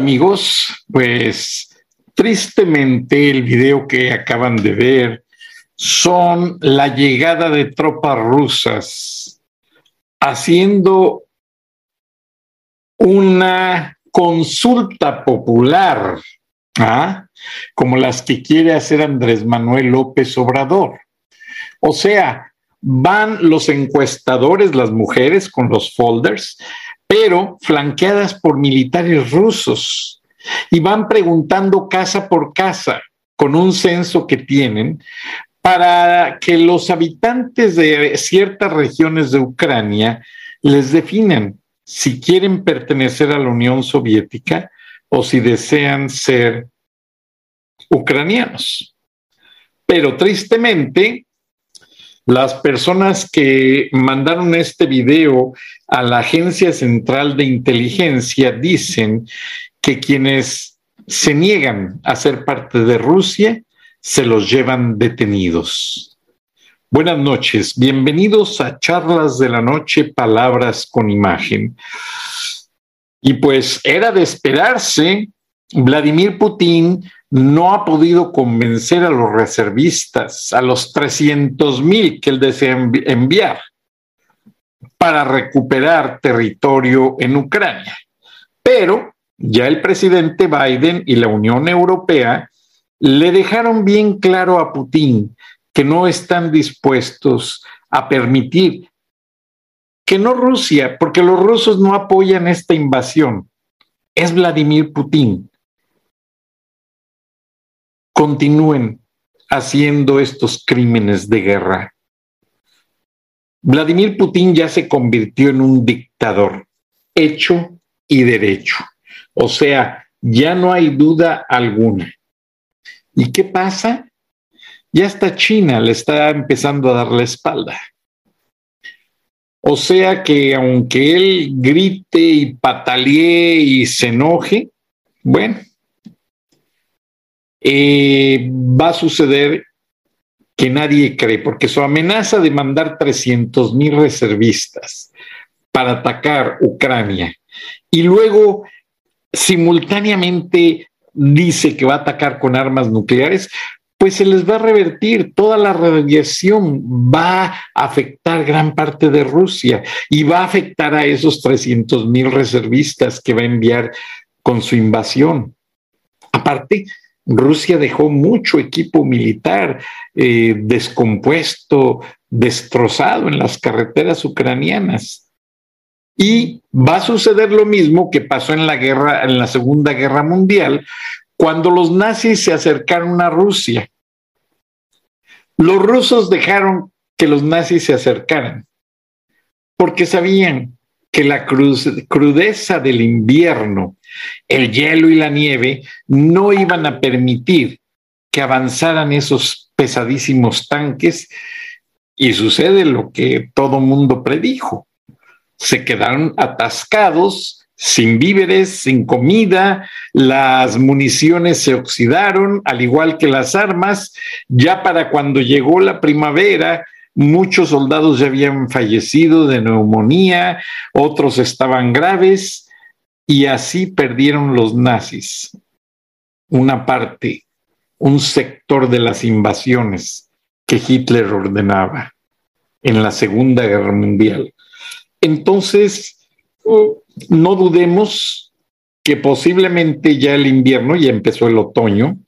Amigos, pues tristemente el video que acaban de ver son la llegada de tropas rusas haciendo una consulta popular, ¿ah? como las que quiere hacer Andrés Manuel López Obrador. O sea, van los encuestadores, las mujeres con los folders, pero flanqueadas por militares rusos y van preguntando casa por casa con un censo que tienen para que los habitantes de ciertas regiones de Ucrania les definan si quieren pertenecer a la Unión Soviética o si desean ser ucranianos. Pero tristemente, las personas que mandaron este video a la Agencia Central de Inteligencia dicen que quienes se niegan a ser parte de Rusia se los llevan detenidos. Buenas noches, bienvenidos a Charlas de la Noche, Palabras con Imagen. Y pues era de esperarse, Vladimir Putin no ha podido convencer a los reservistas, a los 300 mil que él desea enviar para recuperar territorio en Ucrania. Pero ya el presidente Biden y la Unión Europea le dejaron bien claro a Putin que no están dispuestos a permitir que no Rusia, porque los rusos no apoyan esta invasión, es Vladimir Putin continúen haciendo estos crímenes de guerra. Vladimir Putin ya se convirtió en un dictador, hecho y derecho. O sea, ya no hay duda alguna. ¿Y qué pasa? Ya está China le está empezando a dar la espalda. O sea que aunque él grite y patalee y se enoje, bueno, eh, va a suceder que nadie cree, porque su amenaza de mandar 300 mil reservistas para atacar Ucrania y luego simultáneamente dice que va a atacar con armas nucleares, pues se les va a revertir, toda la radiación va a afectar gran parte de Rusia y va a afectar a esos 300 mil reservistas que va a enviar con su invasión. Aparte, Rusia dejó mucho equipo militar eh, descompuesto, destrozado en las carreteras ucranianas. Y va a suceder lo mismo que pasó en la guerra, en la Segunda Guerra Mundial, cuando los nazis se acercaron a Rusia. Los rusos dejaron que los nazis se acercaran, porque sabían que la crudeza del invierno, el hielo y la nieve no iban a permitir que avanzaran esos pesadísimos tanques y sucede lo que todo mundo predijo. Se quedaron atascados, sin víveres, sin comida, las municiones se oxidaron, al igual que las armas. Ya para cuando llegó la primavera, muchos soldados ya habían fallecido de neumonía, otros estaban graves y así perdieron los nazis una parte, un sector de las invasiones que Hitler ordenaba en la Segunda Guerra Mundial. Entonces, no dudemos que posiblemente ya el invierno, ya empezó el otoño,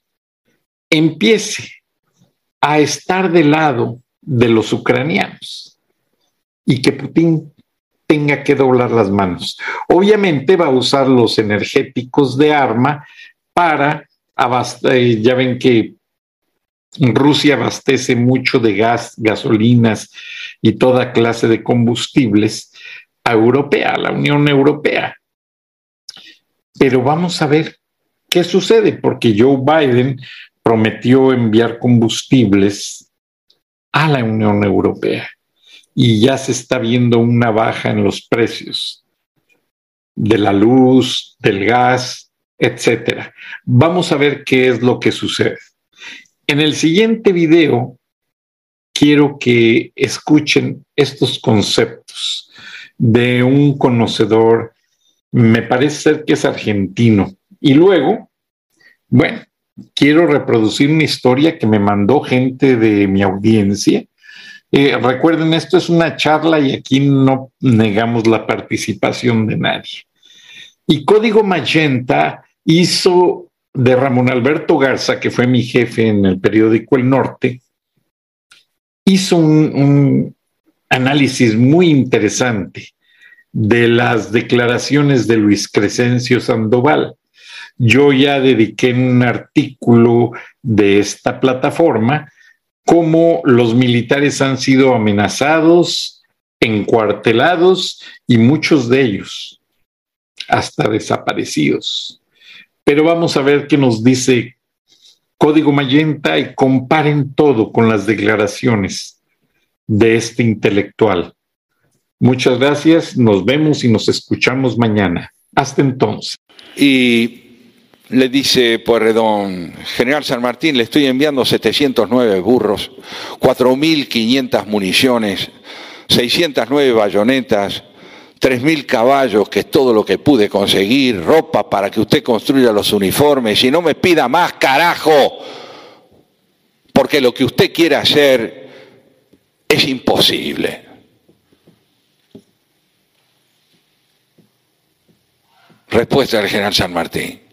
empiece a estar del lado de los ucranianos y que Putin tenga que doblar las manos. Obviamente va a usar los energéticos de arma para abastecer, ya ven que Rusia abastece mucho de gas, gasolinas y toda clase de combustibles a Europea, a la Unión Europea. Pero vamos a ver qué sucede, porque Joe Biden prometió enviar combustibles a la Unión Europea y ya se está viendo una baja en los precios de la luz, del gas, etcétera. Vamos a ver qué es lo que sucede. En el siguiente video quiero que escuchen estos conceptos de un conocedor, me parece ser que es argentino. Y luego, bueno, quiero reproducir una historia que me mandó gente de mi audiencia. Eh, recuerden, esto es una charla y aquí no negamos la participación de nadie. Y Código Magenta hizo de Ramón Alberto Garza, que fue mi jefe en el periódico El Norte, hizo un, análisis muy interesante de las declaraciones de Luis Crescencio Sandoval. Yo ya dediqué un artículo de esta plataforma cómo los militares han sido amenazados, encuartelados y muchos de ellos hasta desaparecidos. Pero vamos a ver qué nos dice Código Mayenta y comparen todo con las declaraciones de este intelectual. Muchas gracias, nos vemos y nos escuchamos mañana. Hasta entonces. Y le dice Puerredón, General San Martín, le estoy enviando 709 burros, 4.500 municiones, 609 bayonetas, 3.000 caballos, que es todo lo que pude conseguir, ropa para que usted construya los uniformes y no me pida más, carajo, porque lo que usted quiere hacer es imposible. Respuesta del general San Martín.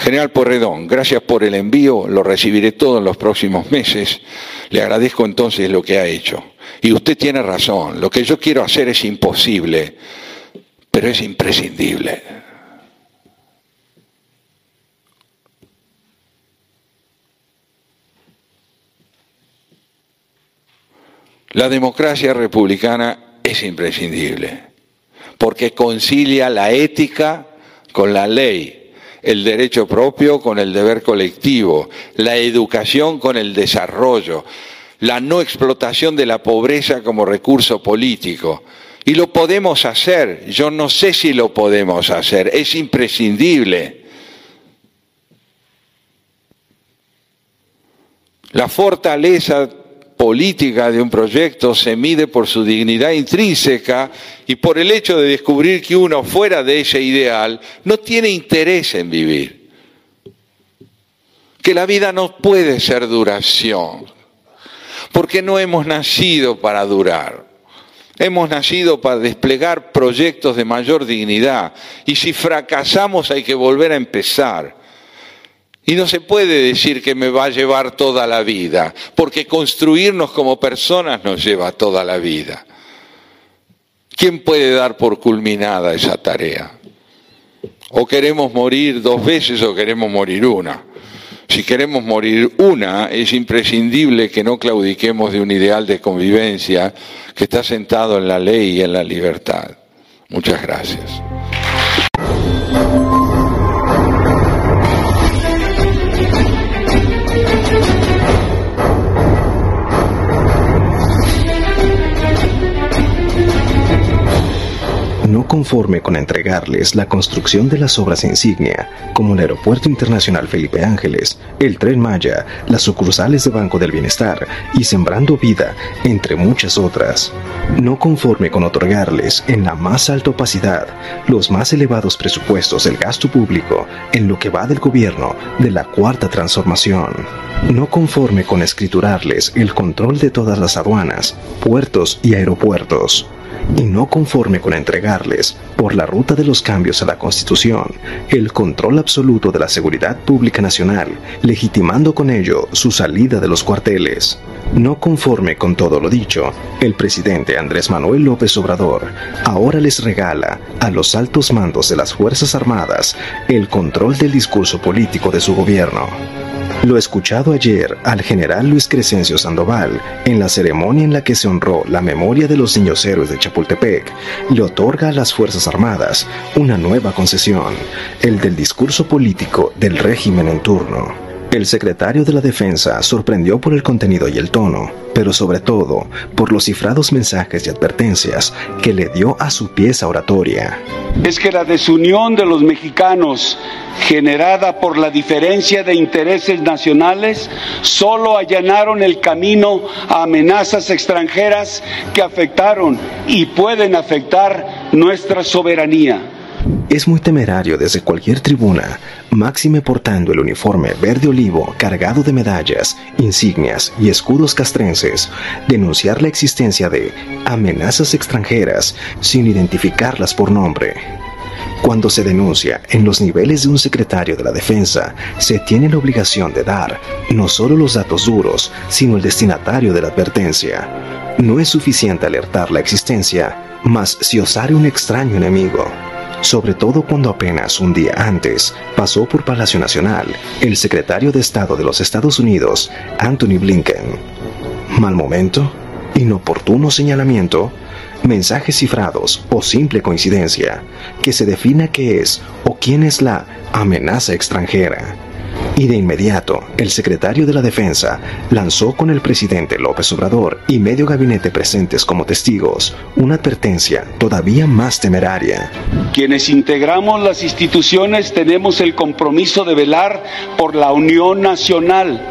General Porredón, gracias por el envío, lo recibiré todo en los próximos meses. Le agradezco entonces lo que ha hecho. Y usted tiene razón, lo que yo quiero hacer es imposible, pero es imprescindible. La democracia republicana es imprescindible, porque concilia la ética con la ley, el derecho propio con el deber colectivo, la educación con el desarrollo, la no explotación de la pobreza como recurso político. Y lo podemos hacer, yo no sé si lo podemos hacer, es imprescindible. La fortaleza política de un proyecto se mide por su dignidad intrínseca y por el hecho de descubrir que uno fuera de ese ideal no tiene interés en vivir. Que la vida no puede ser duración, porque no hemos nacido para durar. Hemos nacido para desplegar proyectos de mayor dignidad y si fracasamos hay que volver a empezar. Y no se puede decir que me va a llevar toda la vida, porque construirnos como personas nos lleva toda la vida. ¿Quién puede dar por culminada esa tarea? O queremos morir dos veces o queremos morir una. Si queremos morir una, es imprescindible que no claudiquemos de un ideal de convivencia que está sentado en la ley y en la libertad. Muchas gracias. Conforme con entregarles la construcción de las obras insignia, como el Aeropuerto Internacional Felipe Ángeles, el Tren Maya, las sucursales de Banco del Bienestar y Sembrando Vida, entre muchas otras. No conforme con otorgarles en la más alta opacidad los más elevados presupuestos del gasto público en lo que va del gobierno de la Cuarta Transformación. No conforme con escriturarles el control de todas las aduanas, puertos y aeropuertos y no conforme con entregarles, por la ruta de los cambios a la Constitución, el control absoluto de la seguridad pública nacional, legitimando con ello su salida de los cuarteles. No conforme con todo lo dicho, el presidente Andrés Manuel López Obrador ahora les regala a los altos mandos de las Fuerzas Armadas el control del discurso político de su gobierno. Lo escuchado ayer al general Luis Crescencio Sandoval en la ceremonia en la que se honró la memoria de los niños héroes de Chapultepec, le otorga a las Fuerzas Armadas una nueva concesión, el del discurso político del régimen en turno. El secretario de la Defensa sorprendió por el contenido y el tono, pero sobre todo por los cifrados mensajes y advertencias que le dio a su pieza oratoria. Es que la desunión de los mexicanos generada por la diferencia de intereses nacionales solo allanaron el camino a amenazas extranjeras que afectaron y pueden afectar nuestra soberanía. Es muy temerario desde cualquier tribuna, máxime portando el uniforme verde olivo cargado de medallas, insignias y escudos castrenses, denunciar la existencia de amenazas extranjeras sin identificarlas por nombre. Cuando se denuncia en los niveles de un secretario de la defensa, se tiene la obligación de dar no solo los datos duros, sino el destinatario de la advertencia. No es suficiente alertar la existencia, mas si osare un extraño enemigo, sobre todo cuando apenas un día antes pasó por Palacio Nacional el secretario de Estado de los Estados Unidos, Anthony Blinken. Mal momento, inoportuno señalamiento, mensajes cifrados o simple coincidencia, que se defina qué es o quién es la amenaza extranjera. Y de inmediato, el secretario de la Defensa lanzó con el presidente López Obrador y medio gabinete presentes como testigos una advertencia todavía más temeraria. Quienes integramos las instituciones tenemos el compromiso de velar por la unión nacional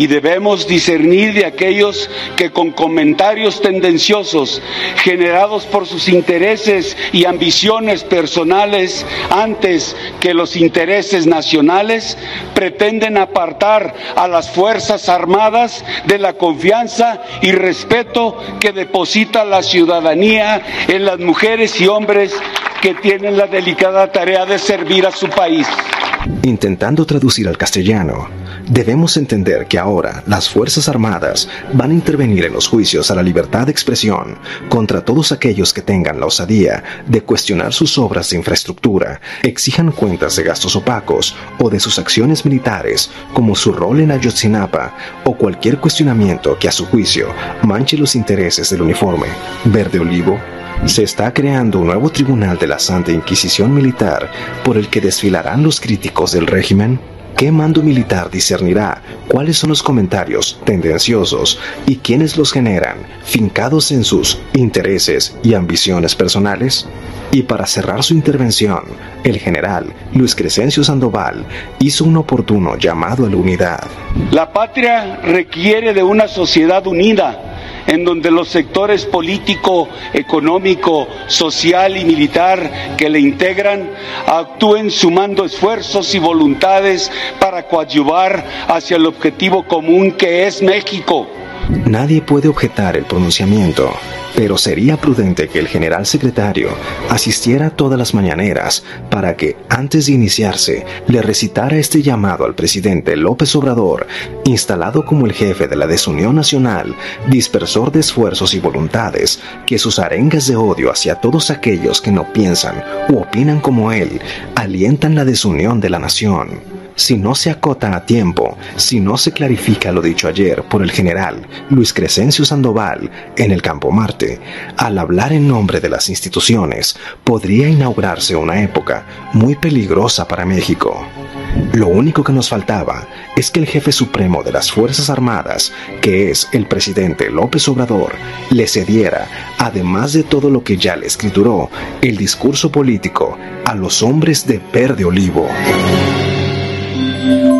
y debemos discernir de aquellos que con comentarios tendenciosos generados por sus intereses y ambiciones personales antes que los intereses nacionales pretenden apartar a las Fuerzas Armadas de la confianza y respeto que deposita la ciudadanía en las mujeres y hombres que tienen la delicada tarea de servir a su país. Intentando traducir al castellano, debemos entender que ahora las Fuerzas Armadas van a intervenir en los juicios a la libertad de expresión contra todos aquellos que tengan la osadía de cuestionar sus obras de infraestructura, exijan cuentas de gastos opacos o de sus acciones militares, como su rol en Ayotzinapa, o cualquier cuestionamiento que a su juicio manche los intereses del uniforme verde olivo se está creando un nuevo tribunal de la Santa Inquisición Militar por el que desfilarán los críticos del régimen. ¿Qué mando militar discernirá cuáles son los comentarios tendenciosos y quiénes los generan, fincados en sus intereses y ambiciones personales? Y para cerrar su intervención, el general Luis Crescencio Sandoval hizo un oportuno llamado a la unidad. La patria requiere de una sociedad unida en donde los sectores político, económico, social y militar que le integran actúen sumando esfuerzos y voluntades para coadyuvar hacia el objetivo común que es México. Nadie puede objetar el pronunciamiento, pero sería prudente que el general secretario asistiera todas las mañaneras para que, antes de iniciarse, le recitara este llamado al presidente López Obrador, instalado como el jefe de la desunión nacional, dispersor de esfuerzos y voluntades, que sus arengas de odio hacia todos aquellos que no piensan u opinan como él alientan la desunión de la nación si no se acota a tiempo, si no se clarifica lo dicho ayer por el general Luis Crescencio Sandoval en el Campo Marte, al hablar en nombre de las instituciones, podría inaugurarse una época muy peligrosa para México. Lo único que nos faltaba es que el jefe supremo de las Fuerzas Armadas, que es el presidente López Obrador, le cediera, además de todo lo que ya le escrituró, el discurso político a los hombres de verde olivo. Thank you.